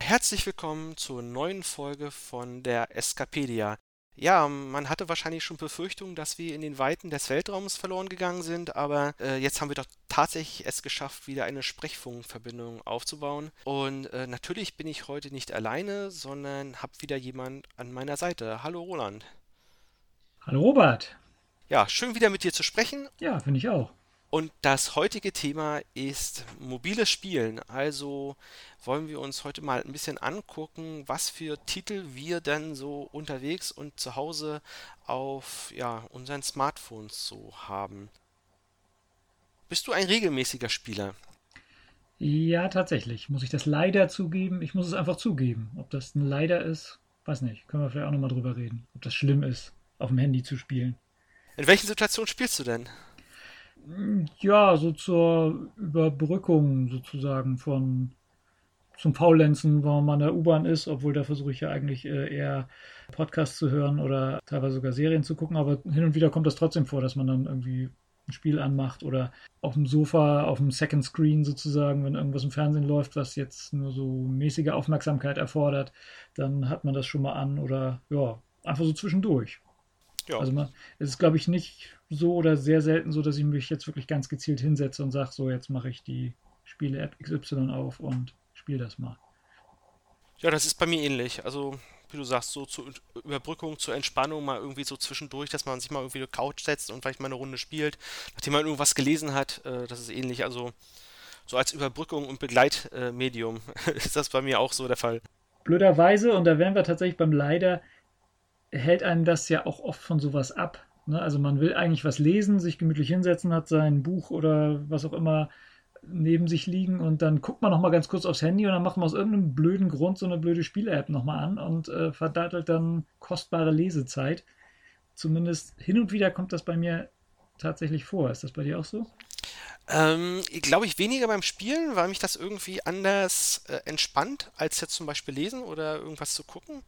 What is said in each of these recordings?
Herzlich willkommen zur neuen Folge von der Escapedia. Ja, man hatte wahrscheinlich schon Befürchtungen, dass wir in den Weiten des Weltraums verloren gegangen sind, aber äh, jetzt haben wir doch tatsächlich es geschafft, wieder eine Sprechfunkverbindung aufzubauen. Und äh, natürlich bin ich heute nicht alleine, sondern habe wieder jemand an meiner Seite. Hallo Roland. Hallo Robert. Ja, schön wieder mit dir zu sprechen. Ja, finde ich auch. Und das heutige Thema ist mobiles Spielen. Also wollen wir uns heute mal ein bisschen angucken, was für Titel wir denn so unterwegs und zu Hause auf ja, unseren Smartphones so haben. Bist du ein regelmäßiger Spieler? Ja, tatsächlich. Muss ich das leider zugeben? Ich muss es einfach zugeben. Ob das ein Leider ist, weiß nicht. Können wir vielleicht auch nochmal drüber reden. Ob das schlimm ist, auf dem Handy zu spielen. In welchen Situationen spielst du denn? Ja, so zur Überbrückung sozusagen von zum Faulenzen, wenn man in der U-Bahn ist, obwohl da versuche ich ja eigentlich äh, eher Podcasts zu hören oder teilweise sogar Serien zu gucken, aber hin und wieder kommt das trotzdem vor, dass man dann irgendwie ein Spiel anmacht oder auf dem Sofa, auf dem Second Screen sozusagen, wenn irgendwas im Fernsehen läuft, was jetzt nur so mäßige Aufmerksamkeit erfordert, dann hat man das schon mal an oder ja, einfach so zwischendurch. Ja. Also man, es ist, glaube ich, nicht so oder sehr selten so, dass ich mich jetzt wirklich ganz gezielt hinsetze und sage, so jetzt mache ich die Spiele-App XY auf und spiele das mal. Ja, das ist bei mir ähnlich. Also, wie du sagst, so zur Überbrückung, zur Entspannung mal irgendwie so zwischendurch, dass man sich mal irgendwie eine Couch setzt und vielleicht mal eine Runde spielt, nachdem man irgendwas gelesen hat. Äh, das ist ähnlich. Also, so als Überbrückung und Begleitmedium ist das bei mir auch so der Fall. Blöderweise, und da wären wir tatsächlich beim Leider, hält einem das ja auch oft von sowas ab. Ne? Also man will eigentlich was lesen, sich gemütlich hinsetzen, hat sein Buch oder was auch immer neben sich liegen und dann guckt man nochmal ganz kurz aufs Handy und dann macht man aus irgendeinem blöden Grund so eine blöde Spiele-App nochmal an und äh, verdattelt dann kostbare Lesezeit. Zumindest hin und wieder kommt das bei mir tatsächlich vor. Ist das bei dir auch so? Ähm, Glaube ich weniger beim Spielen, weil mich das irgendwie anders äh, entspannt, als jetzt zum Beispiel lesen oder irgendwas zu gucken.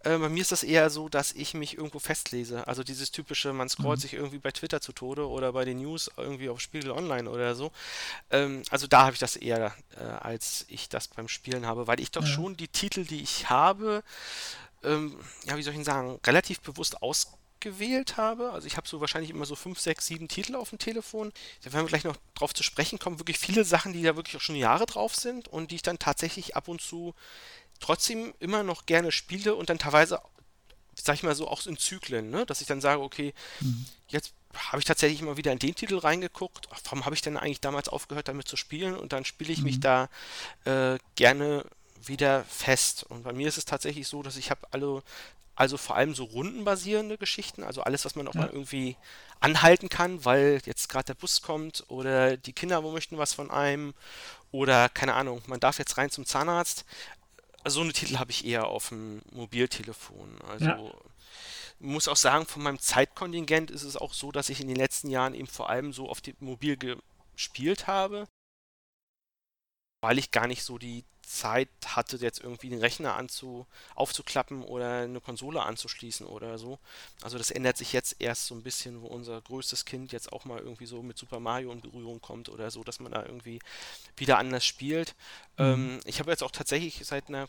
Äh, bei mir ist das eher so, dass ich mich irgendwo festlese. Also dieses typische, man scrollt mhm. sich irgendwie bei Twitter zu Tode oder bei den News irgendwie auf Spiegel Online oder so. Ähm, also da habe ich das eher, äh, als ich das beim Spielen habe, weil ich doch ja. schon die Titel, die ich habe, ähm, ja, wie soll ich sagen, relativ bewusst ausgewählt habe. Also ich habe so wahrscheinlich immer so fünf, sechs, sieben Titel auf dem Telefon. Da werden wir gleich noch drauf zu sprechen kommen. Wirklich viele Sachen, die da wirklich auch schon Jahre drauf sind und die ich dann tatsächlich ab und zu trotzdem immer noch gerne spiele und dann teilweise, sag ich mal so, auch in Zyklen, ne? dass ich dann sage, okay, mhm. jetzt habe ich tatsächlich immer wieder in den Titel reingeguckt. Warum habe ich denn eigentlich damals aufgehört, damit zu spielen? Und dann spiele ich mhm. mich da äh, gerne wieder fest. Und bei mir ist es tatsächlich so, dass ich habe alle, also vor allem so rundenbasierende Geschichten, also alles, was man auch ja. mal irgendwie anhalten kann, weil jetzt gerade der Bus kommt oder die Kinder möchten was von einem oder keine Ahnung, man darf jetzt rein zum Zahnarzt so eine Titel habe ich eher auf dem Mobiltelefon. Also ja. muss auch sagen, von meinem Zeitkontingent ist es auch so, dass ich in den letzten Jahren eben vor allem so auf dem Mobil gespielt habe, weil ich gar nicht so die Zeit hatte, jetzt irgendwie den Rechner anzu, aufzuklappen oder eine Konsole anzuschließen oder so. Also das ändert sich jetzt erst so ein bisschen, wo unser größtes Kind jetzt auch mal irgendwie so mit Super Mario in Berührung kommt oder so, dass man da irgendwie wieder anders spielt. Mhm. Ähm, ich habe jetzt auch tatsächlich seit einer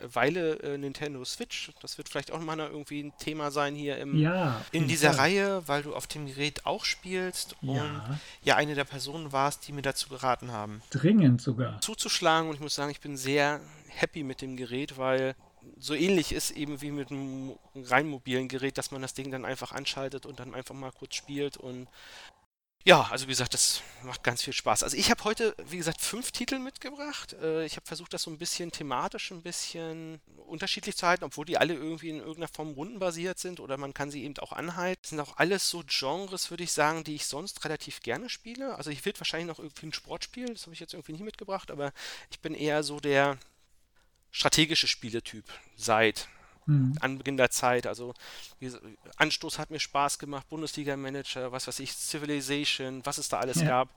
Weile äh, Nintendo Switch. Das wird vielleicht auch mal irgendwie ein Thema sein hier im, ja, in dieser Fall. Reihe, weil du auf dem Gerät auch spielst ja. und ja eine der Personen warst, die mir dazu geraten haben. Dringend sogar. Zuzuschlagen und ich muss sagen, ich bin sehr happy mit dem Gerät, weil so ähnlich ist eben wie mit einem rein mobilen Gerät, dass man das Ding dann einfach anschaltet und dann einfach mal kurz spielt und ja, also wie gesagt, das macht ganz viel Spaß. Also ich habe heute, wie gesagt, fünf Titel mitgebracht. Äh, ich habe versucht, das so ein bisschen thematisch ein bisschen unterschiedlich zu halten, obwohl die alle irgendwie in irgendeiner Form rundenbasiert sind oder man kann sie eben auch anhalten. Das sind auch alles so Genres, würde ich sagen, die ich sonst relativ gerne spiele. Also ich will wahrscheinlich noch irgendwie ein Sportspiel, das habe ich jetzt irgendwie nicht mitgebracht, aber ich bin eher so der strategische Spieletyp seit mhm. Anbeginn der Zeit. Also Anstoß hat mir Spaß gemacht, Bundesliga-Manager, was weiß ich, Civilization, was es da alles ja. gab.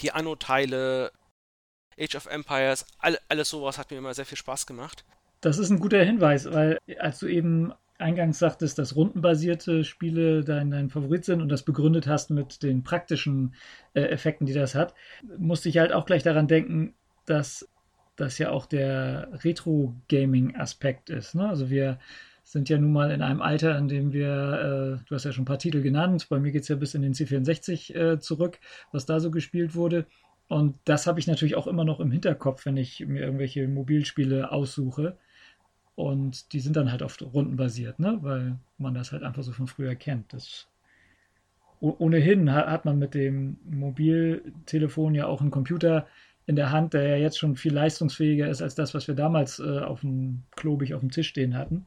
Die Anno-Teile, Age of Empires, all, alles sowas hat mir immer sehr viel Spaß gemacht. Das ist ein guter Hinweis, weil als du eben eingangs sagtest, dass rundenbasierte Spiele dein, dein Favorit sind und das begründet hast mit den praktischen äh, Effekten, die das hat, musste ich halt auch gleich daran denken, dass das ja auch der Retro-Gaming-Aspekt ist. Ne? Also wir sind ja nun mal in einem Alter, in dem wir, äh, du hast ja schon ein paar Titel genannt, bei mir geht es ja bis in den C64 äh, zurück, was da so gespielt wurde. Und das habe ich natürlich auch immer noch im Hinterkopf, wenn ich mir irgendwelche Mobilspiele aussuche. Und die sind dann halt oft rundenbasiert, ne? weil man das halt einfach so von früher kennt. Das ohnehin hat man mit dem Mobiltelefon ja auch einen Computer in der Hand, der ja jetzt schon viel leistungsfähiger ist als das, was wir damals äh, auf dem klobig auf dem Tisch stehen hatten.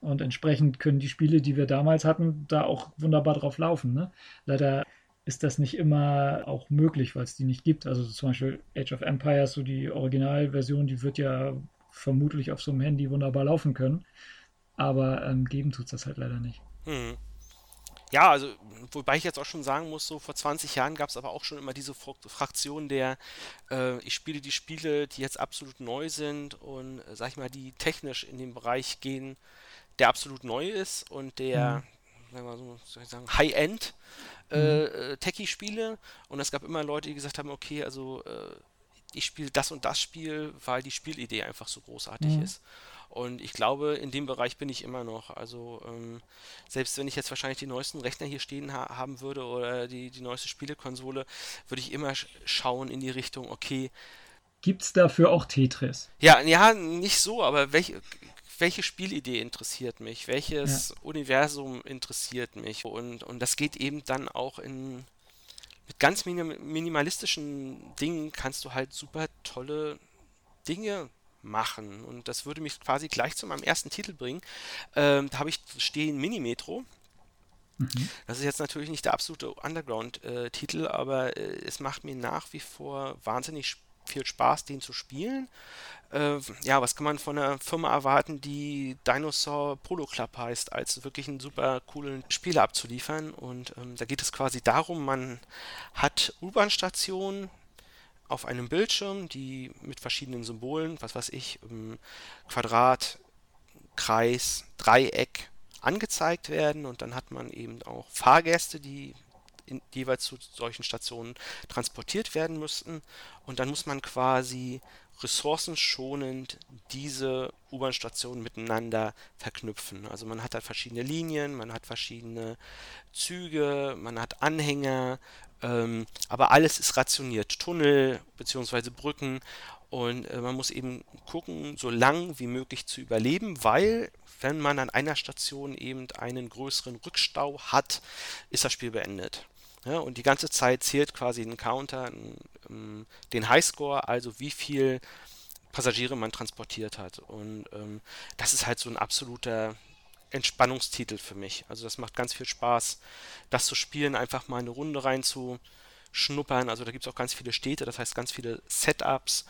Und entsprechend können die Spiele, die wir damals hatten, da auch wunderbar drauf laufen. Ne? Leider ist das nicht immer auch möglich, weil es die nicht gibt. Also zum Beispiel Age of Empires, so die Originalversion, die wird ja vermutlich auf so einem Handy wunderbar laufen können. Aber ähm, geben tut es das halt leider nicht. Hm. Ja, also, wobei ich jetzt auch schon sagen muss, so vor 20 Jahren gab es aber auch schon immer diese Fraktion der, äh, ich spiele die Spiele, die jetzt absolut neu sind und, äh, sag ich mal, die technisch in den Bereich gehen, der absolut neu ist und der, mhm. sagen wir so, soll ich sagen, High-End äh, mhm. Äh, Techie-Spiele. Und es gab immer Leute, die gesagt haben, okay, also äh, ich spiele das und das Spiel, weil die Spielidee einfach so großartig mhm. ist. Und ich glaube, in dem Bereich bin ich immer noch. Also ähm, selbst wenn ich jetzt wahrscheinlich die neuesten Rechner hier stehen ha haben würde oder die, die neueste Spielekonsole, würde ich immer sch schauen in die Richtung, okay. Gibt es dafür auch Tetris? Ja, ja, nicht so, aber welche, welche Spielidee interessiert mich? Welches ja. Universum interessiert mich? Und, und das geht eben dann auch in mit ganz minimalistischen Dingen kannst du halt super tolle Dinge machen. Und das würde mich quasi gleich zu meinem ersten Titel bringen. Ähm, da habe ich stehen Minimetro. Mhm. Das ist jetzt natürlich nicht der absolute Underground-Titel, aber äh, es macht mir nach wie vor wahnsinnig viel Spaß, den zu spielen. Äh, ja, was kann man von einer Firma erwarten, die Dinosaur Polo Club heißt, als wirklich einen super coolen Spieler abzuliefern? Und ähm, da geht es quasi darum, man hat U-Bahn-Stationen, auf einem Bildschirm, die mit verschiedenen Symbolen, was weiß ich, Quadrat, Kreis, Dreieck angezeigt werden. Und dann hat man eben auch Fahrgäste, die in, jeweils zu solchen Stationen transportiert werden müssten. Und dann muss man quasi ressourcenschonend diese U-Bahn-Stationen miteinander verknüpfen. Also man hat da verschiedene Linien, man hat verschiedene Züge, man hat Anhänger, ähm, aber alles ist rationiert. Tunnel bzw. Brücken und äh, man muss eben gucken, so lang wie möglich zu überleben, weil wenn man an einer Station eben einen größeren Rückstau hat, ist das Spiel beendet. Ja, und die ganze Zeit zählt quasi ein Counter, um, den Highscore, also wie viel Passagiere man transportiert hat. Und ähm, das ist halt so ein absoluter Entspannungstitel für mich. Also das macht ganz viel Spaß, das zu spielen, einfach mal eine Runde reinzuschnuppern. Also da gibt es auch ganz viele Städte, das heißt ganz viele Setups.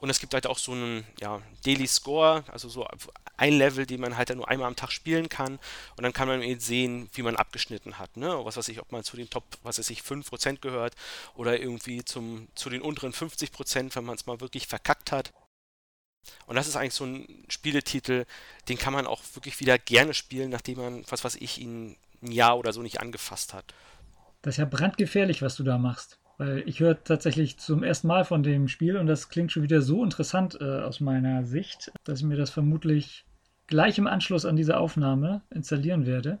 Und es gibt halt auch so einen ja, Daily Score, also so ein Level, den man halt dann nur einmal am Tag spielen kann. Und dann kann man eben sehen, wie man abgeschnitten hat. Ne? Was weiß ich, ob man zu den Top, was weiß ich, 5% gehört oder irgendwie zum, zu den unteren 50%, wenn man es mal wirklich verkackt hat. Und das ist eigentlich so ein Spieletitel, den kann man auch wirklich wieder gerne spielen, nachdem man, was weiß ich, ihn ein Jahr oder so nicht angefasst hat. Das ist ja brandgefährlich, was du da machst. Weil ich höre tatsächlich zum ersten Mal von dem Spiel und das klingt schon wieder so interessant äh, aus meiner Sicht, dass ich mir das vermutlich gleich im Anschluss an diese Aufnahme installieren werde.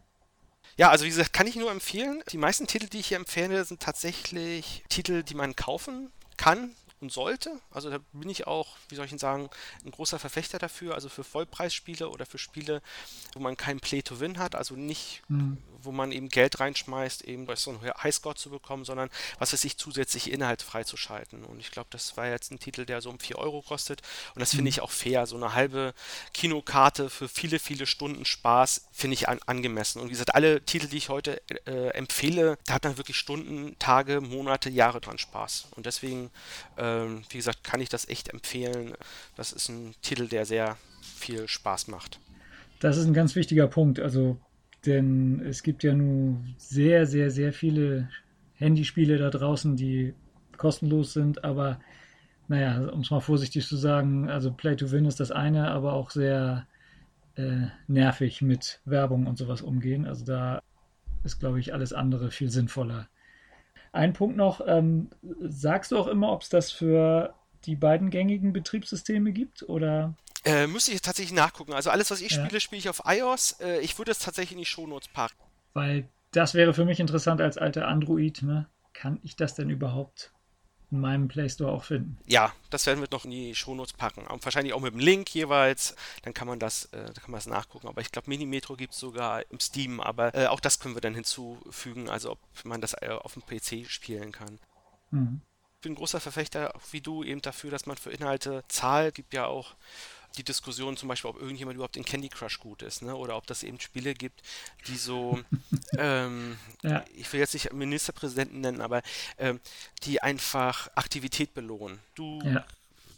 Ja, also wie gesagt, kann ich nur empfehlen. Die meisten Titel, die ich hier empfehle, sind tatsächlich Titel, die man kaufen kann, und sollte. Also da bin ich auch, wie soll ich Ihnen sagen, ein großer Verfechter dafür. Also für Vollpreisspiele oder für Spiele, wo man keinen Play-to-Win hat, also nicht, mhm. wo man eben Geld reinschmeißt, eben so einen Highscore zu bekommen, sondern was weiß ich, zusätzlich Inhalt freizuschalten. Und ich glaube, das war jetzt ein Titel, der so um 4 Euro kostet. Und das finde mhm. ich auch fair. So eine halbe Kinokarte für viele, viele Stunden Spaß finde ich an, angemessen. Und wie gesagt, alle Titel, die ich heute äh, empfehle, da hat man wirklich Stunden, Tage, Monate, Jahre dran Spaß. Und deswegen äh, ähm, wie gesagt, kann ich das echt empfehlen. Das ist ein Titel, der sehr viel Spaß macht. Das ist ein ganz wichtiger Punkt. Also, denn es gibt ja nun sehr, sehr, sehr viele Handyspiele da draußen, die kostenlos sind, aber naja, um es mal vorsichtig zu sagen, also Play to Win ist das eine, aber auch sehr äh, nervig mit Werbung und sowas umgehen. Also da ist, glaube ich, alles andere viel sinnvoller. Ein Punkt noch, ähm, sagst du auch immer, ob es das für die beiden gängigen Betriebssysteme gibt oder? Äh, müsste ich tatsächlich nachgucken. Also alles, was ich ja. spiele, spiele ich auf iOS. Äh, ich würde es tatsächlich in die Shownotes packen. Weil das wäre für mich interessant als alter Android. Ne? Kann ich das denn überhaupt in meinem Play Store auch finden. Ja, das werden wir noch in die Shownotes packen. Und wahrscheinlich auch mit dem Link jeweils. Dann kann man das, äh, kann man das nachgucken. Aber ich glaube, Minimetro gibt es sogar im Steam. Aber äh, auch das können wir dann hinzufügen. Also ob man das äh, auf dem PC spielen kann. Mhm. Ich bin ein großer Verfechter, wie du, eben dafür, dass man für Inhalte zahlt. Gibt ja auch die Diskussion zum Beispiel, ob irgendjemand überhaupt in Candy Crush gut ist, ne? Oder ob das eben Spiele gibt, die so, ähm, ja. ich will jetzt nicht Ministerpräsidenten nennen, aber ähm, die einfach Aktivität belohnen. Du ja.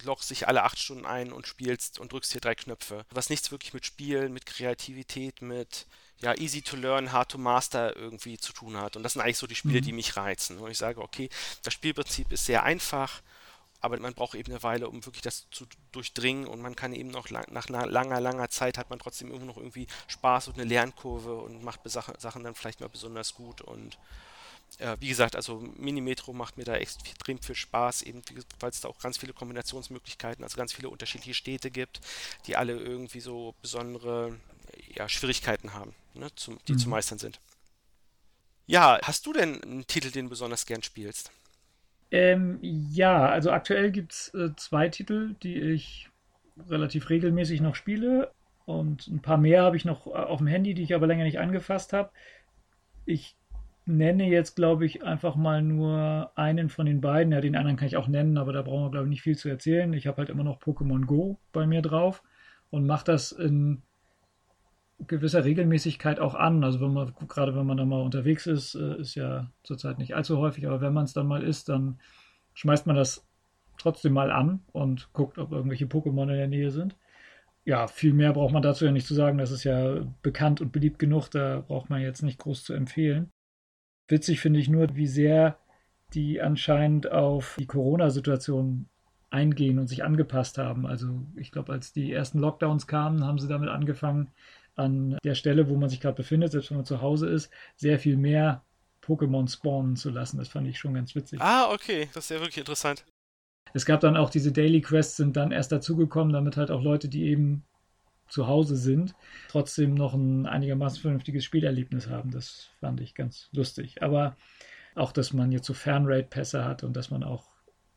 loggst dich alle acht Stunden ein und spielst und drückst hier drei Knöpfe. Was nichts wirklich mit Spielen, mit Kreativität, mit ja, easy to learn, hard to master irgendwie zu tun hat. Und das sind eigentlich so die Spiele, mhm. die mich reizen. Wo ich sage, okay, das Spielprinzip ist sehr einfach aber man braucht eben eine Weile, um wirklich das zu durchdringen und man kann eben noch lang, nach einer langer, langer Zeit hat man trotzdem immer noch irgendwie Spaß und eine Lernkurve und macht Sachen dann vielleicht mal besonders gut und äh, wie gesagt, also Minimetro macht mir da extrem viel Spaß, eben weil es da auch ganz viele Kombinationsmöglichkeiten, also ganz viele unterschiedliche Städte gibt, die alle irgendwie so besondere ja, Schwierigkeiten haben, ne, zum, die mhm. zu meistern sind. Ja, hast du denn einen Titel, den du besonders gern spielst? Ähm, ja, also aktuell gibt es äh, zwei Titel, die ich relativ regelmäßig noch spiele. Und ein paar mehr habe ich noch äh, auf dem Handy, die ich aber länger nicht angefasst habe. Ich nenne jetzt, glaube ich, einfach mal nur einen von den beiden. Ja, den anderen kann ich auch nennen, aber da brauchen wir, glaube ich, nicht viel zu erzählen. Ich habe halt immer noch Pokémon Go bei mir drauf und mache das in gewisser Regelmäßigkeit auch an. Also wenn man, gerade wenn man da mal unterwegs ist, äh, ist ja zurzeit nicht allzu häufig, aber wenn man es dann mal ist, dann schmeißt man das trotzdem mal an und guckt, ob irgendwelche Pokémon in der Nähe sind. Ja, viel mehr braucht man dazu ja nicht zu sagen. Das ist ja bekannt und beliebt genug, da braucht man jetzt nicht groß zu empfehlen. Witzig finde ich nur, wie sehr die anscheinend auf die Corona-Situation eingehen und sich angepasst haben. Also ich glaube, als die ersten Lockdowns kamen, haben sie damit angefangen, an der Stelle, wo man sich gerade befindet, selbst wenn man zu Hause ist, sehr viel mehr Pokémon spawnen zu lassen. Das fand ich schon ganz witzig. Ah, okay, das ist ja wirklich interessant. Es gab dann auch diese Daily Quests, sind dann erst dazugekommen, damit halt auch Leute, die eben zu Hause sind, trotzdem noch ein einigermaßen vernünftiges Spielerlebnis haben. Das fand ich ganz lustig. Aber auch, dass man jetzt so Fernraid-Pässe hat und dass man auch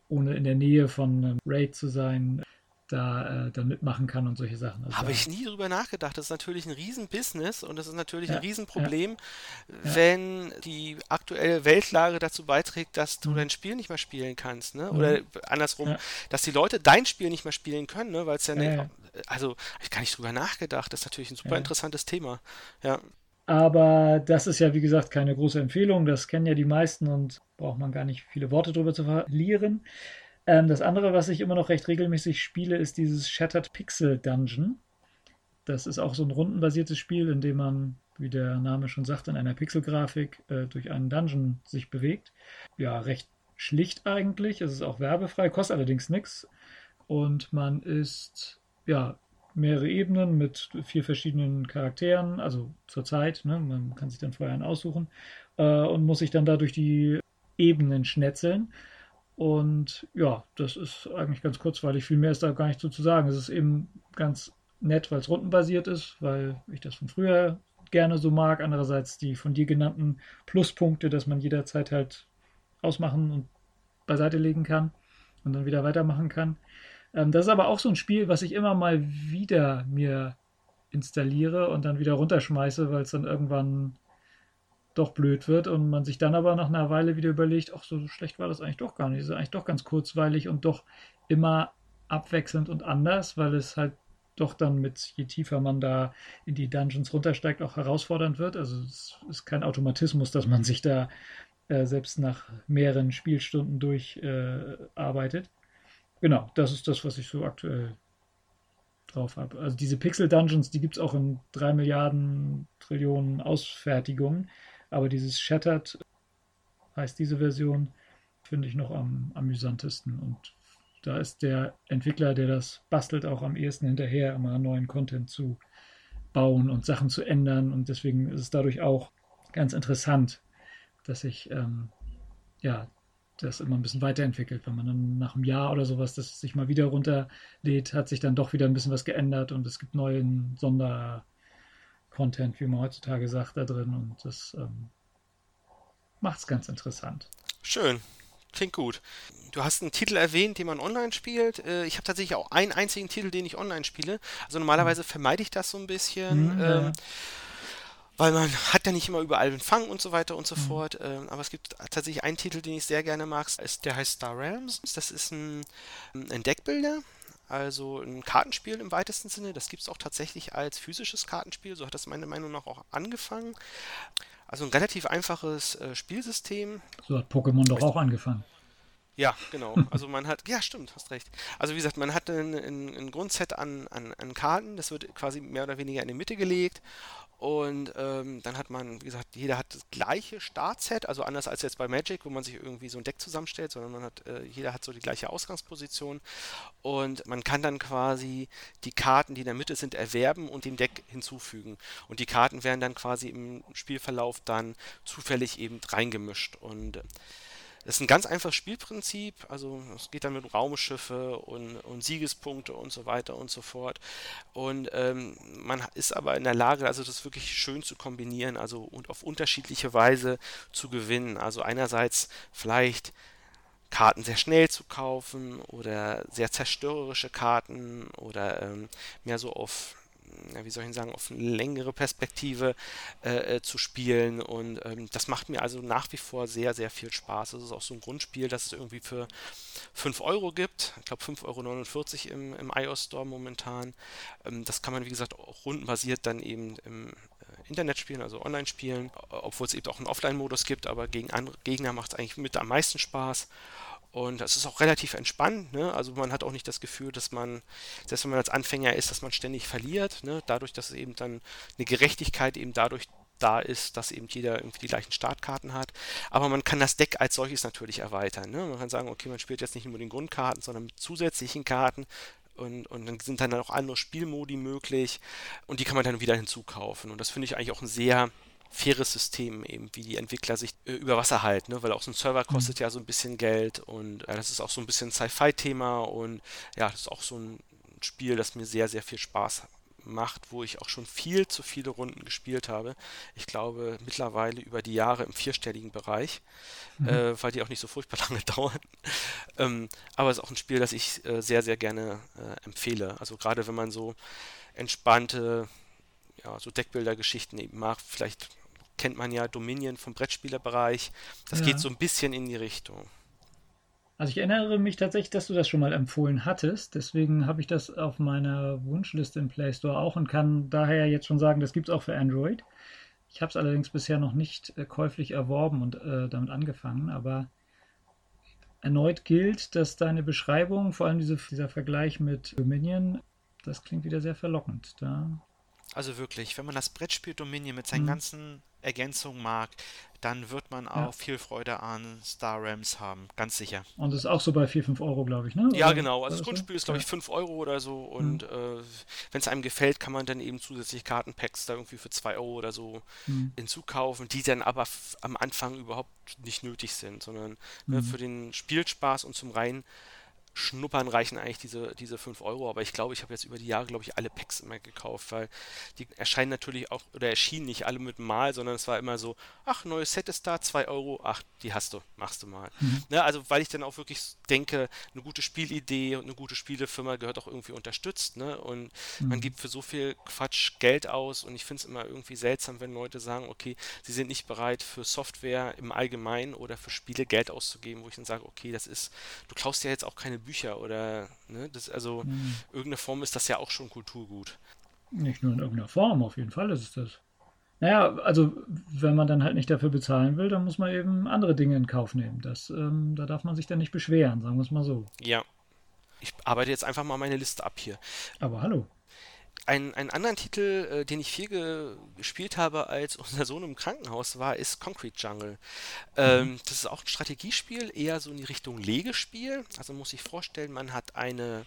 ohne in der Nähe von einem Raid zu sein, da, äh, da mitmachen kann und solche Sachen. Also Habe ich nie drüber nachgedacht. Das ist natürlich ein Riesenbusiness und das ist natürlich ja, ein Riesenproblem, ja, wenn die aktuelle Weltlage dazu beiträgt, dass du mhm. dein Spiel nicht mehr spielen kannst. Ne? Mhm. Oder andersrum, dass die Leute dein Spiel nicht mehr spielen können, ne? weil es ja, nicht, also ich gar nicht drüber nachgedacht. Das ist natürlich ein super interessantes Thema. Ja. Aber das ist ja, wie gesagt, keine große Empfehlung. Das kennen ja die meisten und braucht man gar nicht viele Worte drüber zu verlieren. Ähm, das andere, was ich immer noch recht regelmäßig spiele, ist dieses Shattered Pixel Dungeon. Das ist auch so ein rundenbasiertes Spiel, in dem man, wie der Name schon sagt, in einer Pixelgrafik äh, durch einen Dungeon sich bewegt. Ja, recht schlicht eigentlich. Es ist auch werbefrei, kostet allerdings nichts. Und man ist, ja, mehrere Ebenen mit vier verschiedenen Charakteren, also zur Zeit, ne? man kann sich dann vorher einen aussuchen äh, und muss sich dann da durch die Ebenen schnetzeln. Und ja, das ist eigentlich ganz kurzweilig. Viel mehr ist da gar nicht so zu sagen. Es ist eben ganz nett, weil es rundenbasiert ist, weil ich das von früher gerne so mag. Andererseits die von dir genannten Pluspunkte, dass man jederzeit halt ausmachen und beiseite legen kann und dann wieder weitermachen kann. Ähm, das ist aber auch so ein Spiel, was ich immer mal wieder mir installiere und dann wieder runterschmeiße, weil es dann irgendwann doch blöd wird und man sich dann aber nach einer Weile wieder überlegt, ach, so schlecht war das eigentlich doch gar nicht. Es ist eigentlich doch ganz kurzweilig und doch immer abwechselnd und anders, weil es halt doch dann mit, je tiefer man da in die Dungeons runtersteigt, auch herausfordernd wird. Also es ist kein Automatismus, dass man sich da äh, selbst nach mehreren Spielstunden durcharbeitet. Äh, genau, das ist das, was ich so aktuell drauf habe. Also diese Pixel Dungeons, die gibt es auch in drei Milliarden Trillionen Ausfertigungen. Aber dieses Shattered heißt diese Version, finde ich noch am amüsantesten und da ist der Entwickler, der das bastelt, auch am ehesten hinterher, immer neuen Content zu bauen und Sachen zu ändern. Und deswegen ist es dadurch auch ganz interessant, dass sich ähm, ja, das immer ein bisschen weiterentwickelt. Wenn man dann nach einem Jahr oder sowas das sich mal wieder runterlädt, hat sich dann doch wieder ein bisschen was geändert und es gibt neuen Sonder-Content, wie man heutzutage sagt, da drin. Und das ähm, macht es ganz interessant. Schön. Klingt gut. Du hast einen Titel erwähnt, den man online spielt. Äh, ich habe tatsächlich auch einen einzigen Titel, den ich online spiele. Also normalerweise vermeide ich das so ein bisschen. Mhm, ja. ähm, weil man hat ja nicht immer überall Empfang und so weiter und so Mhm. fort. Ähm, aber es gibt tatsächlich einen Titel, den ich sehr gerne mag, der heißt Star Realms. Das ist ein, ein Deckbilder, also ein Kartenspiel im weitesten Sinne. Das gibt es auch tatsächlich als physisches Kartenspiel. So hat das meiner Meinung nach auch angefangen. Also ein relativ einfaches äh, Spielsystem. So hat Pokémon doch auch angefangen. Ja, genau. Also man hat, ja stimmt, hast recht. Also wie gesagt, man hat ein, ein, ein Grundset an, an, an Karten, das wird quasi mehr oder weniger in die Mitte gelegt und ähm, dann hat man, wie gesagt, jeder hat das gleiche Startset, also anders als jetzt bei Magic, wo man sich irgendwie so ein Deck zusammenstellt, sondern man hat, äh, jeder hat so die gleiche Ausgangsposition und man kann dann quasi die Karten, die in der Mitte sind, erwerben und dem Deck hinzufügen. Und die Karten werden dann quasi im Spielverlauf dann zufällig eben reingemischt und äh, das ist ein ganz einfaches Spielprinzip, also es geht dann mit Raumschiffe und, und Siegespunkte und so weiter und so fort. Und ähm, man ist aber in der Lage, also das wirklich schön zu kombinieren, also und auf unterschiedliche Weise zu gewinnen. Also einerseits vielleicht Karten sehr schnell zu kaufen oder sehr zerstörerische Karten oder ähm, mehr so auf, wie soll ich sagen, auf eine längere Perspektive äh, äh, zu spielen. Und ähm, das macht mir also nach wie vor sehr, sehr viel Spaß. Das ist auch so ein Grundspiel, das es irgendwie für 5 Euro gibt. Ich glaube 5,49 Euro im, im iOS Store momentan. Ähm, das kann man, wie gesagt, auch rundenbasiert dann eben im äh, Internet spielen, also online spielen, obwohl es eben auch einen Offline-Modus gibt, aber gegen andere Gegner macht es eigentlich mit am meisten Spaß. Und das ist auch relativ entspannt, ne? Also man hat auch nicht das Gefühl, dass man, selbst wenn man als Anfänger ist, dass man ständig verliert, ne? Dadurch, dass es eben dann eine Gerechtigkeit eben dadurch da ist, dass eben jeder irgendwie die gleichen Startkarten hat. Aber man kann das Deck als solches natürlich erweitern. Ne? Man kann sagen, okay, man spielt jetzt nicht nur mit den Grundkarten, sondern mit zusätzlichen Karten. Und, und dann sind dann auch andere Spielmodi möglich und die kann man dann wieder hinzukaufen. Und das finde ich eigentlich auch ein sehr faires System eben, wie die Entwickler sich äh, über Wasser halten, ne? weil auch so ein Server kostet ja so ein bisschen Geld und äh, das ist auch so ein bisschen Sci-Fi-Thema und ja, das ist auch so ein Spiel, das mir sehr, sehr viel Spaß macht, wo ich auch schon viel zu viele Runden gespielt habe. Ich glaube mittlerweile über die Jahre im vierstelligen Bereich, äh, weil die auch nicht so furchtbar lange dauern. ähm, aber es ist auch ein Spiel, das ich äh, sehr, sehr gerne äh, empfehle. Also gerade wenn man so entspannte, ja, so Deckbilder-Geschichten eben mag, vielleicht kennt man ja Dominion vom Brettspielerbereich. Das Ja. geht so ein bisschen in die Richtung. Also ich erinnere mich tatsächlich, dass du das schon mal empfohlen hattest. Deswegen habe ich das auf meiner Wunschliste im Play Store auch und kann daher jetzt schon sagen, das gibt es auch für Android. Ich habe es allerdings bisher noch nicht äh, käuflich erworben und äh, damit angefangen, aber erneut gilt, dass deine Beschreibung, vor allem diese, dieser Vergleich mit Dominion, das klingt wieder sehr verlockend. Da, Also wirklich, wenn man das Brettspiel Dominion mit seinen Mhm. ganzen Ergänzungen mag, dann wird man auch viel Freude an Star Realms haben, ganz sicher. und das ist auch so bei 4, 5 Euro, glaube ich, ne? Ja, Oder- genau. Also das so? Grundspiel ist, glaube ich, Ja. 5 Euro oder so. Und äh, wenn es einem gefällt, kann man dann eben zusätzlich Kartenpacks da irgendwie für 2 Euro oder so Hm. hinzukaufen, die dann aber am Anfang überhaupt nicht nötig sind, sondern ne, Mhm. für den Spielspaß und zum rein Schnuppern reichen eigentlich diese, diese 5 Euro, aber ich glaube, ich habe jetzt über die Jahre, glaube ich, alle Packs immer gekauft, weil die erscheinen natürlich auch, oder erschienen nicht alle mit Mal, sondern es war immer so, ach, neues Set ist da, 2 Euro, ach, die hast du, machst du mal. Ne, also, weil ich dann auch wirklich denke, eine gute Spielidee und eine gute Spielefirma gehört auch irgendwie unterstützt, ne, und man gibt für so viel Quatsch Geld aus und ich finde es immer irgendwie seltsam, wenn Leute sagen, okay, sie sind nicht bereit für Software im Allgemeinen oder für Spiele Geld auszugeben, wo ich dann sage, okay, das ist, du klaust ja jetzt auch keine Bücher oder, ne, das, also irgendeine Form ist das ja auch schon Kulturgut. Nicht nur in irgendeiner Form, auf jeden Fall ist es das. Naja, also wenn man dann halt nicht dafür bezahlen will, dann muss man eben andere Dinge in Kauf nehmen. Das, ähm, da darf man sich dann nicht beschweren, sagen wir es mal so. Ja. Ich arbeite jetzt einfach mal meine Liste ab hier. Aber hallo. Ein, einen anderen Titel, äh, den ich viel ge gespielt habe, als unser Sohn im Krankenhaus war, ist Concrete Jungle. Ähm, das ist auch ein Strategiespiel, eher so in die Richtung Legespiel. Also man muss sich vorstellen, man hat eine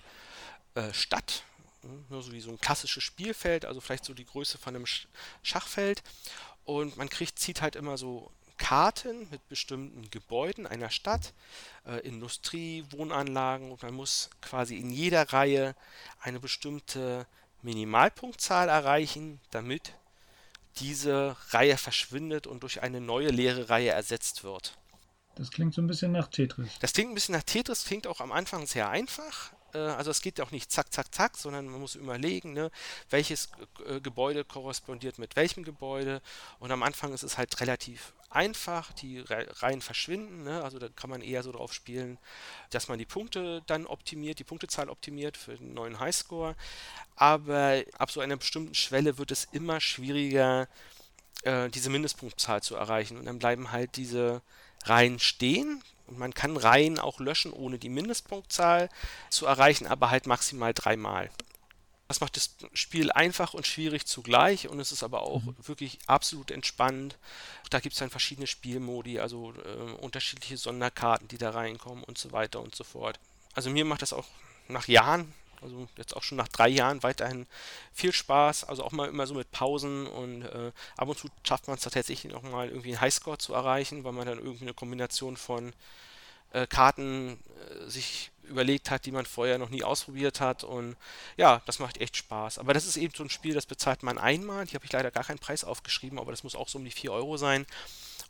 äh, Stadt, hm, nur so wie so ein klassisches Spielfeld, also vielleicht so die Größe von einem Sch Schachfeld. Und man kriegt, zieht halt immer so Karten mit bestimmten Gebäuden einer Stadt, äh, Industrie, Wohnanlagen und man muss quasi in jeder Reihe eine bestimmte Minimalpunktzahl erreichen, damit diese Reihe verschwindet und durch eine neue leere Reihe ersetzt wird. Das klingt so ein bisschen nach Tetris. Das klingt ein bisschen nach Tetris, klingt auch am Anfang sehr einfach. Äh, also es geht auch nicht zack, zack, zack, sondern man muss überlegen, ne, welches äh, Gebäude korrespondiert mit welchem Gebäude. Und am Anfang ist es halt relativ einfach, die Reihen verschwinden. Ne? Also da kann man eher so drauf spielen, dass man die Punkte dann optimiert, die Punktezahl optimiert für den neuen Highscore. Aber ab so einer bestimmten Schwelle wird es immer schwieriger, äh, diese Mindestpunktzahl zu erreichen. Und dann bleiben halt diese Reihen stehen. Und man kann Reihen auch löschen, ohne die Mindestpunktzahl zu erreichen, aber halt maximal dreimal. Das macht das Spiel einfach und schwierig zugleich und es ist aber auch mhm. wirklich absolut entspannt. Da gibt es dann verschiedene Spielmodi, also äh, unterschiedliche Sonderkarten, die da reinkommen und so weiter und so fort. Also mir macht das auch nach Jahren, also jetzt auch schon nach drei Jahren weiterhin viel Spaß, also auch mal immer so mit Pausen und äh, ab und zu schafft man es tatsächlich noch mal irgendwie einen Highscore zu erreichen, weil man dann irgendwie eine Kombination von äh, Karten äh, sich überlegt hat, die man vorher noch nie ausprobiert hat. Und ja, das macht echt Spaß. Aber das ist eben so ein Spiel, das bezahlt man einmal. Hier habe ich leider gar keinen Preis aufgeschrieben, aber das muss auch so um die 4 Euro sein.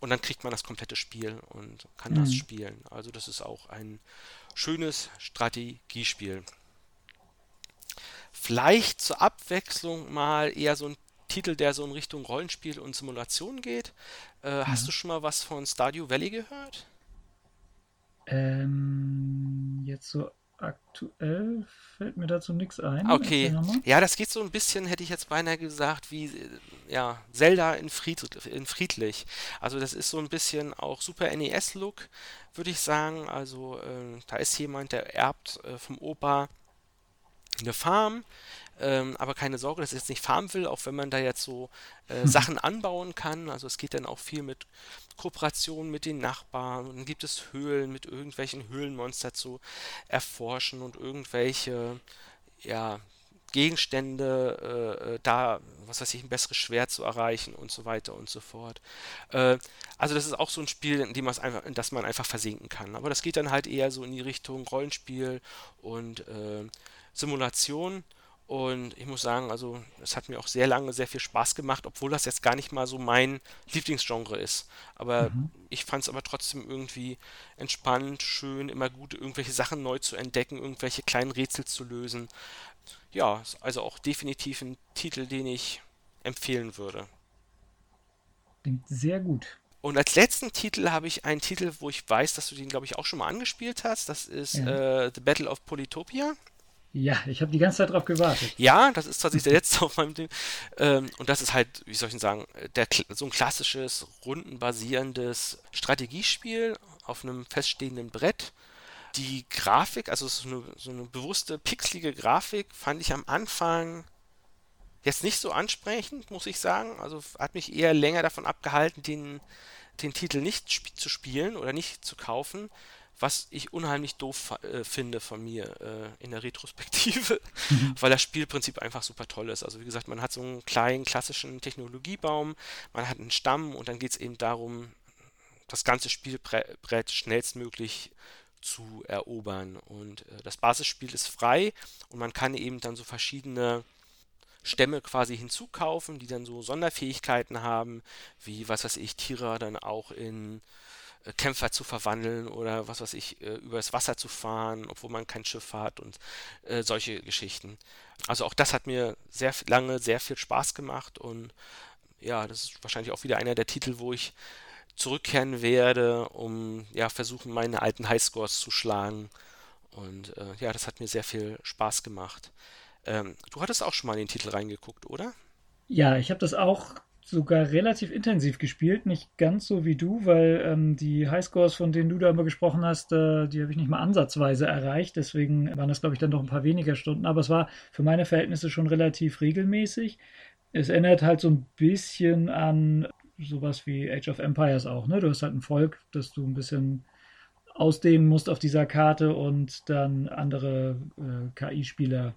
Und dann kriegt man das komplette Spiel und kann mhm. das spielen. Also das ist auch ein schönes Strategiespiel. Vielleicht zur Abwechslung mal eher so ein Titel, der so in Richtung Rollenspiel und Simulation geht. Äh, mhm. Hast du schon mal was von Stardew Valley gehört? Ähm, jetzt so aktuell fällt mir dazu nichts ein. Okay. Ja, das geht so ein bisschen, hätte ich jetzt beinahe gesagt, wie ja, Zelda in, Fried, in Friedlich. Also das ist so ein bisschen auch Super NES-Look, würde ich sagen. Also äh, da ist jemand, der erbt äh, vom Opa eine Farm, ähm, aber keine Sorge, dass es jetzt nicht Farmville, auch wenn man da jetzt so äh, Sachen anbauen kann. Also es geht dann auch viel mit Kooperation mit den Nachbarn und dann gibt es Höhlen mit irgendwelchen Höhlenmonster zu erforschen und irgendwelche ja, Gegenstände äh, äh, da, was weiß ich, ein besseres Schwert zu erreichen und so weiter und so fort. Äh, also das ist auch so ein Spiel, in dem man einfach, in das man einfach versinken kann. Aber das geht dann halt eher so in die Richtung Rollenspiel und äh, Simulation. Und ich muss sagen, also es hat mir auch sehr lange sehr viel Spaß gemacht, obwohl das jetzt gar nicht mal so mein Lieblingsgenre ist. Aber mhm. ich fand es aber trotzdem irgendwie entspannt, schön, immer gut, irgendwelche Sachen neu zu entdecken, irgendwelche kleinen Rätsel zu lösen. Ja, also auch definitiv ein Titel, den ich empfehlen würde. Klingt sehr gut. Und als letzten Titel habe ich einen Titel, wo ich weiß, dass du den, glaube ich, auch schon mal angespielt hast. Das ist ja. äh, The Battle of Polytopia. Ja, ich habe die ganze Zeit darauf gewartet. Ja, das ist tatsächlich der letzte auf meinem Ding. Ähm, und das ist halt, wie soll ich denn sagen, der, so ein klassisches, rundenbasierendes Strategiespiel auf einem feststehenden Brett. Die Grafik, also so eine, so eine bewusste, pixelige Grafik, fand ich am Anfang jetzt nicht so ansprechend, muss ich sagen. Also hat mich eher länger davon abgehalten, den, den Titel nicht sp zu spielen oder nicht zu kaufen was ich unheimlich doof äh, finde von mir äh, in der Retrospektive, mhm. weil das Spielprinzip einfach super toll ist. Also wie gesagt, man hat so einen kleinen klassischen Technologiebaum, man hat einen Stamm und dann geht es eben darum, das ganze Spielbrett schnellstmöglich zu erobern. Und äh, das Basisspiel ist frei und man kann eben dann so verschiedene Stämme quasi hinzukaufen, die dann so Sonderfähigkeiten haben, wie was weiß ich, Tiere dann auch in Kämpfer zu verwandeln oder was weiß ich, äh, übers Wasser zu fahren, obwohl man kein Schiff hat und äh, solche Geschichten. Also auch das hat mir sehr lange sehr viel Spaß gemacht und ja, das ist wahrscheinlich auch wieder einer der Titel, wo ich zurückkehren werde, um ja versuchen, meine alten Highscores zu schlagen. Und äh, ja, das hat mir sehr viel Spaß gemacht. Ähm, du hattest auch schon mal in den Titel reingeguckt, oder? Ja, ich habe das auch sogar relativ intensiv gespielt, nicht ganz so wie du, weil ähm, die Highscores, von denen du da immer gesprochen hast, äh, die habe ich nicht mal ansatzweise erreicht. Deswegen waren das, glaube ich, dann noch ein paar weniger Stunden. Aber es war für meine Verhältnisse schon relativ regelmäßig. Es erinnert halt so ein bisschen an sowas wie Age of Empires auch. Ne? Du hast halt ein Volk, das du ein bisschen ausdehnen musst auf dieser Karte und dann andere äh, KI-Spieler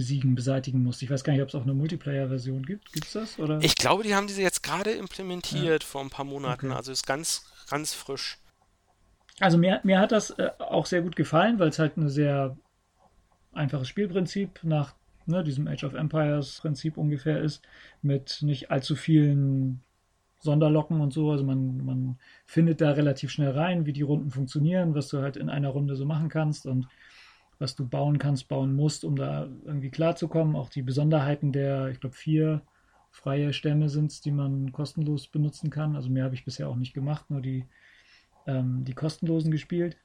besiegen, beseitigen musst. Ich weiß gar nicht, ob es auch eine Multiplayer-Version gibt. Gibt es das? Oder? Ich glaube, die haben diese jetzt gerade implementiert ja. vor ein paar Monaten. Okay. Also ist ganz, ganz frisch. Also mir, mir hat das äh, auch sehr gut gefallen, weil es halt ein sehr einfaches Spielprinzip nach ne, diesem Age of Empires Prinzip ungefähr ist, mit nicht allzu vielen Sonderlocken und so. Also man, man findet da relativ schnell rein, wie die Runden funktionieren, was du halt in einer Runde so machen kannst und was du bauen kannst, bauen musst, um da irgendwie klarzukommen. Auch die Besonderheiten der, ich glaube, vier freie Stämme sind es, die man kostenlos benutzen kann. Also mehr habe ich bisher auch nicht gemacht, nur die, ähm, die kostenlosen gespielt.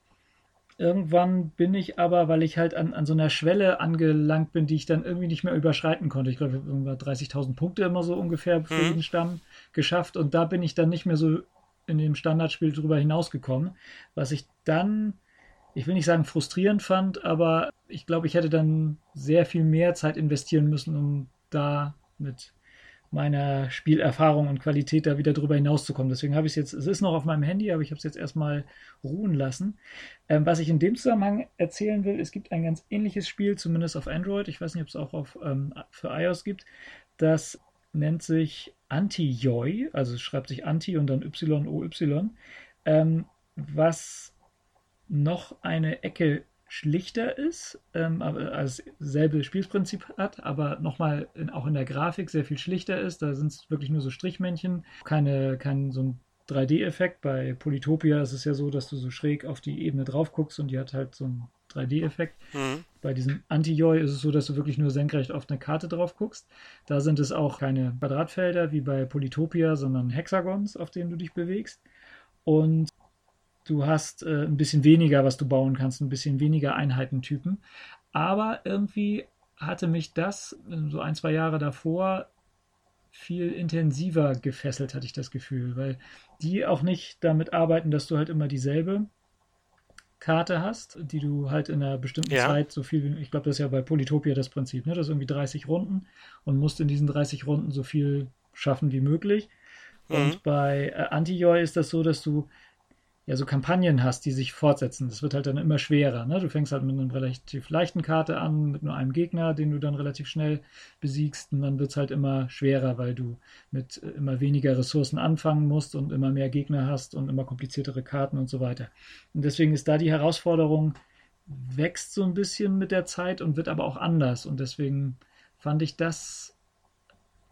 Irgendwann bin ich aber, weil ich halt an, an so einer Schwelle angelangt bin, die ich dann irgendwie nicht mehr überschreiten konnte. Ich glaube, ich habe 30.000 Punkte immer so ungefähr für mhm. jeden Stamm geschafft und da bin ich dann nicht mehr so in dem Standardspiel drüber hinausgekommen. Was ich dann, ich will nicht sagen frustrierend fand, aber ich glaube, ich hätte dann sehr viel mehr Zeit investieren müssen, um da mit meiner Spielerfahrung und Qualität da wieder drüber hinauszukommen. Deswegen habe ich es jetzt, es ist noch auf meinem Handy, aber ich habe es jetzt erstmal ruhen lassen. Ähm, was ich in dem Zusammenhang erzählen will, es gibt ein ganz ähnliches Spiel, zumindest auf Android, ich weiß nicht, ob es auch auf, ähm, für iOS gibt, das nennt sich Anti-Joy, also es schreibt sich Anti und dann Y-O-Y, ähm, was noch eine Ecke schlichter ist, ähm, aber also dasselbe Spielprinzip hat, aber nochmal auch in der Grafik sehr viel schlichter ist. Da sind es wirklich nur so Strichmännchen, keine, kein so ein 3D-Effekt. Bei Polytopia ist es ja so, dass du so schräg auf die Ebene drauf guckst und die hat halt so einen 3D-Effekt. Mhm. Bei diesem Anti-Joy ist es so, dass du wirklich nur senkrecht auf eine Karte drauf guckst. Da sind es auch keine Quadratfelder wie bei Polytopia, sondern Hexagons, auf denen du dich bewegst. Und Du hast äh, ein bisschen weniger, was du bauen kannst, ein bisschen weniger Einheitentypen. Aber irgendwie hatte mich das äh, so ein, zwei Jahre davor viel intensiver gefesselt, hatte ich das Gefühl, weil die auch nicht damit arbeiten, dass du halt immer dieselbe Karte hast, die du halt in einer bestimmten ja. Zeit so viel, ich glaube, das ist ja bei Polytopia das Prinzip, ne? Das ist irgendwie 30 Runden und musst in diesen 30 Runden so viel schaffen wie möglich. Mhm. Und bei äh, Anti-Joy ist das so, dass du ja so Kampagnen hast, die sich fortsetzen. Das wird halt dann immer schwerer. Ne? Du fängst halt mit einer relativ leichten Karte an, mit nur einem Gegner, den du dann relativ schnell besiegst. Und dann wird es halt immer schwerer, weil du mit äh, immer weniger Ressourcen anfangen musst und immer mehr Gegner hast und immer kompliziertere Karten und so weiter. Und deswegen ist da die Herausforderung, wächst so ein bisschen mit der Zeit und wird aber auch anders. Und deswegen fand ich das,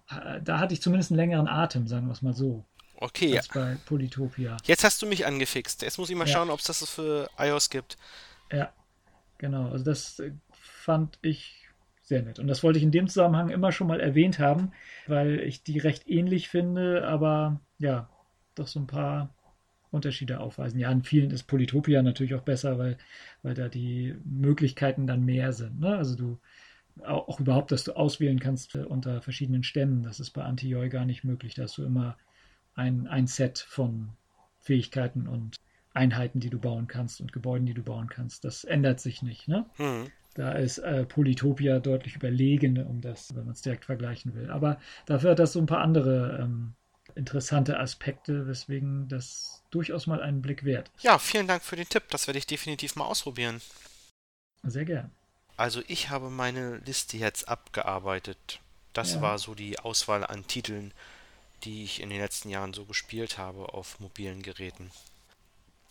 äh, da hatte ich zumindest einen längeren Atem, sagen wir es mal so. Okay. Als bei Polytopia. Jetzt hast du mich angefixt. Jetzt muss ich mal ja. schauen, ob es das für iOS gibt. Ja, genau. Also das äh, fand ich sehr nett. Und das wollte ich in dem Zusammenhang immer schon mal erwähnt haben, weil ich die recht ähnlich finde, aber ja, doch so ein paar Unterschiede aufweisen. Ja, in vielen ist Polytopia natürlich auch besser, weil, weil da die Möglichkeiten dann mehr sind. Ne? Also du auch, auch, überhaupt, dass du auswählen kannst äh, unter verschiedenen Stämmen. Das ist bei Anti-Joy gar nicht möglich. Da hast du immer ein, ein Set von Fähigkeiten und Einheiten, die du bauen kannst und Gebäuden, die du bauen kannst. Das ändert sich nicht. Ne? Mhm. Da ist äh, Polytopia deutlich überlegen, um das, wenn man es direkt vergleichen will. Aber dafür hat das so ein paar andere ähm, interessante Aspekte, weswegen das durchaus mal einen Blick wert ist. Ja, vielen Dank für den Tipp. Das werde ich definitiv mal ausprobieren. Sehr gern. Also ich habe meine Liste jetzt abgearbeitet. Das ja. war so die Auswahl an Titeln, die ich in den letzten Jahren so gespielt habe auf mobilen Geräten.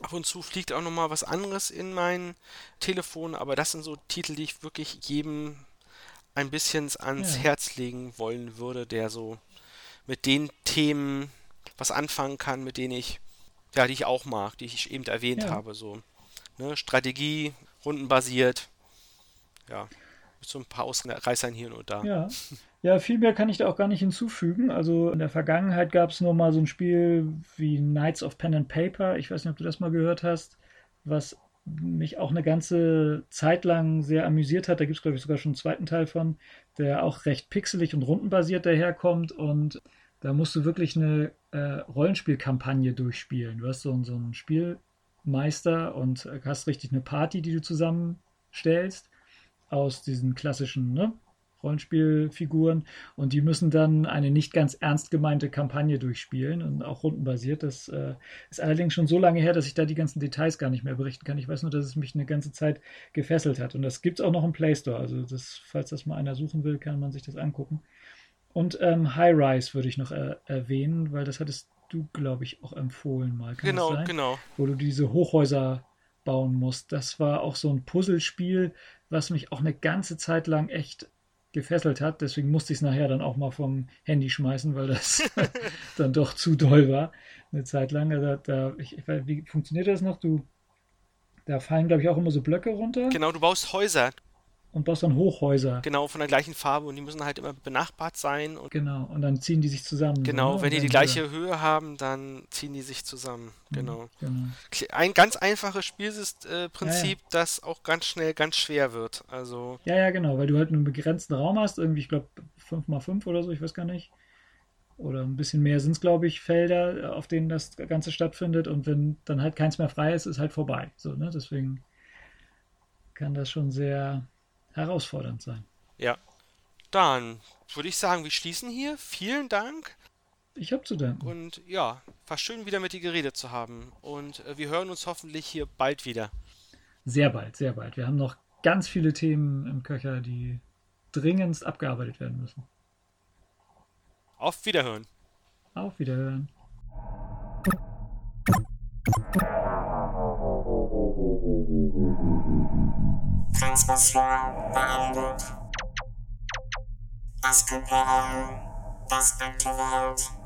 Ab und zu fliegt auch noch mal was anderes in mein Telefon, aber das sind so Titel, die ich wirklich jedem ein bisschen ans ja. Herz legen wollen würde, der so mit den Themen was anfangen kann, mit denen ich, ja, die ich auch mag, die ich eben erwähnt ja. habe, so ne, Strategie, rundenbasiert, ja, mit so ein paar Ausreißern hier und da. Ja. Ja, viel mehr kann ich da auch gar nicht hinzufügen. Also in der Vergangenheit gab es nur mal so ein Spiel wie Knights of Pen and Paper. Ich weiß nicht, ob du das mal gehört hast, was mich auch eine ganze Zeit lang sehr amüsiert hat. Da gibt es, glaube ich, sogar schon einen zweiten Teil von, der auch recht pixelig und rundenbasiert daherkommt und Da musst du wirklich eine äh, Rollenspielkampagne durchspielen. Du hast so, so einen Spielmeister und hast richtig eine Party, die du zusammenstellst aus diesen klassischen ne, Rollenspielfiguren und die müssen dann eine nicht ganz ernst gemeinte Kampagne durchspielen und auch rundenbasiert. Das äh, ist allerdings schon so lange her, dass ich da die ganzen Details gar nicht mehr berichten kann. Ich weiß nur, dass es mich eine ganze Zeit gefesselt hat und das gibt es auch noch im Play Store. Also das, falls das mal einer suchen will, kann man sich das angucken. Und ähm, High Rise würde ich noch äh, erwähnen, weil das hattest du, glaube ich, auch empfohlen mal. Kann genau, genau. Wo du diese Hochhäuser bauen musst. Das war auch so ein Puzzlespiel, was mich auch eine ganze Zeit lang echt gefesselt hat. Deswegen musste ich es nachher dann auch mal vom Handy schmeißen, weil das dann doch zu doll war. Eine Zeit lang. Da, da, ich, wie funktioniert das noch? Du, da fallen, glaube ich, auch immer so Blöcke runter. Genau, du baust Häuser und baust dann Hochhäuser. Genau, von der gleichen Farbe und die müssen halt immer benachbart sein. Und genau, und dann ziehen die sich zusammen. Genau, so, ne? wenn die die gleiche Höhe haben, dann ziehen die sich zusammen. Mhm, genau. genau. Ein ganz einfaches Spielprinzip, ja, ja. das auch ganz schnell ganz schwer wird. Also ja, ja, genau, weil du halt einen begrenzten Raum hast, irgendwie, ich glaube, 5x5 oder so, ich weiß gar nicht. Oder ein bisschen mehr sind es, glaube ich, Felder, auf denen das Ganze stattfindet. Und wenn dann halt keins mehr frei ist, ist halt vorbei. So, ne? Deswegen kann das schon sehr herausfordernd sein. Ja. Dann würde ich sagen, wir schließen hier. Vielen Dank. Ich habe zu danken. Und ja, war schön wieder mit dir geredet zu haben. Und äh, wir hören uns hoffentlich hier bald wieder. Sehr bald, sehr bald. Wir haben noch ganz viele Themen im Köcher, die dringendst abgearbeitet werden müssen. Auf Wiederhören. Auf Wiederhören. Transmission beendet. Imperium, das Antiwelt.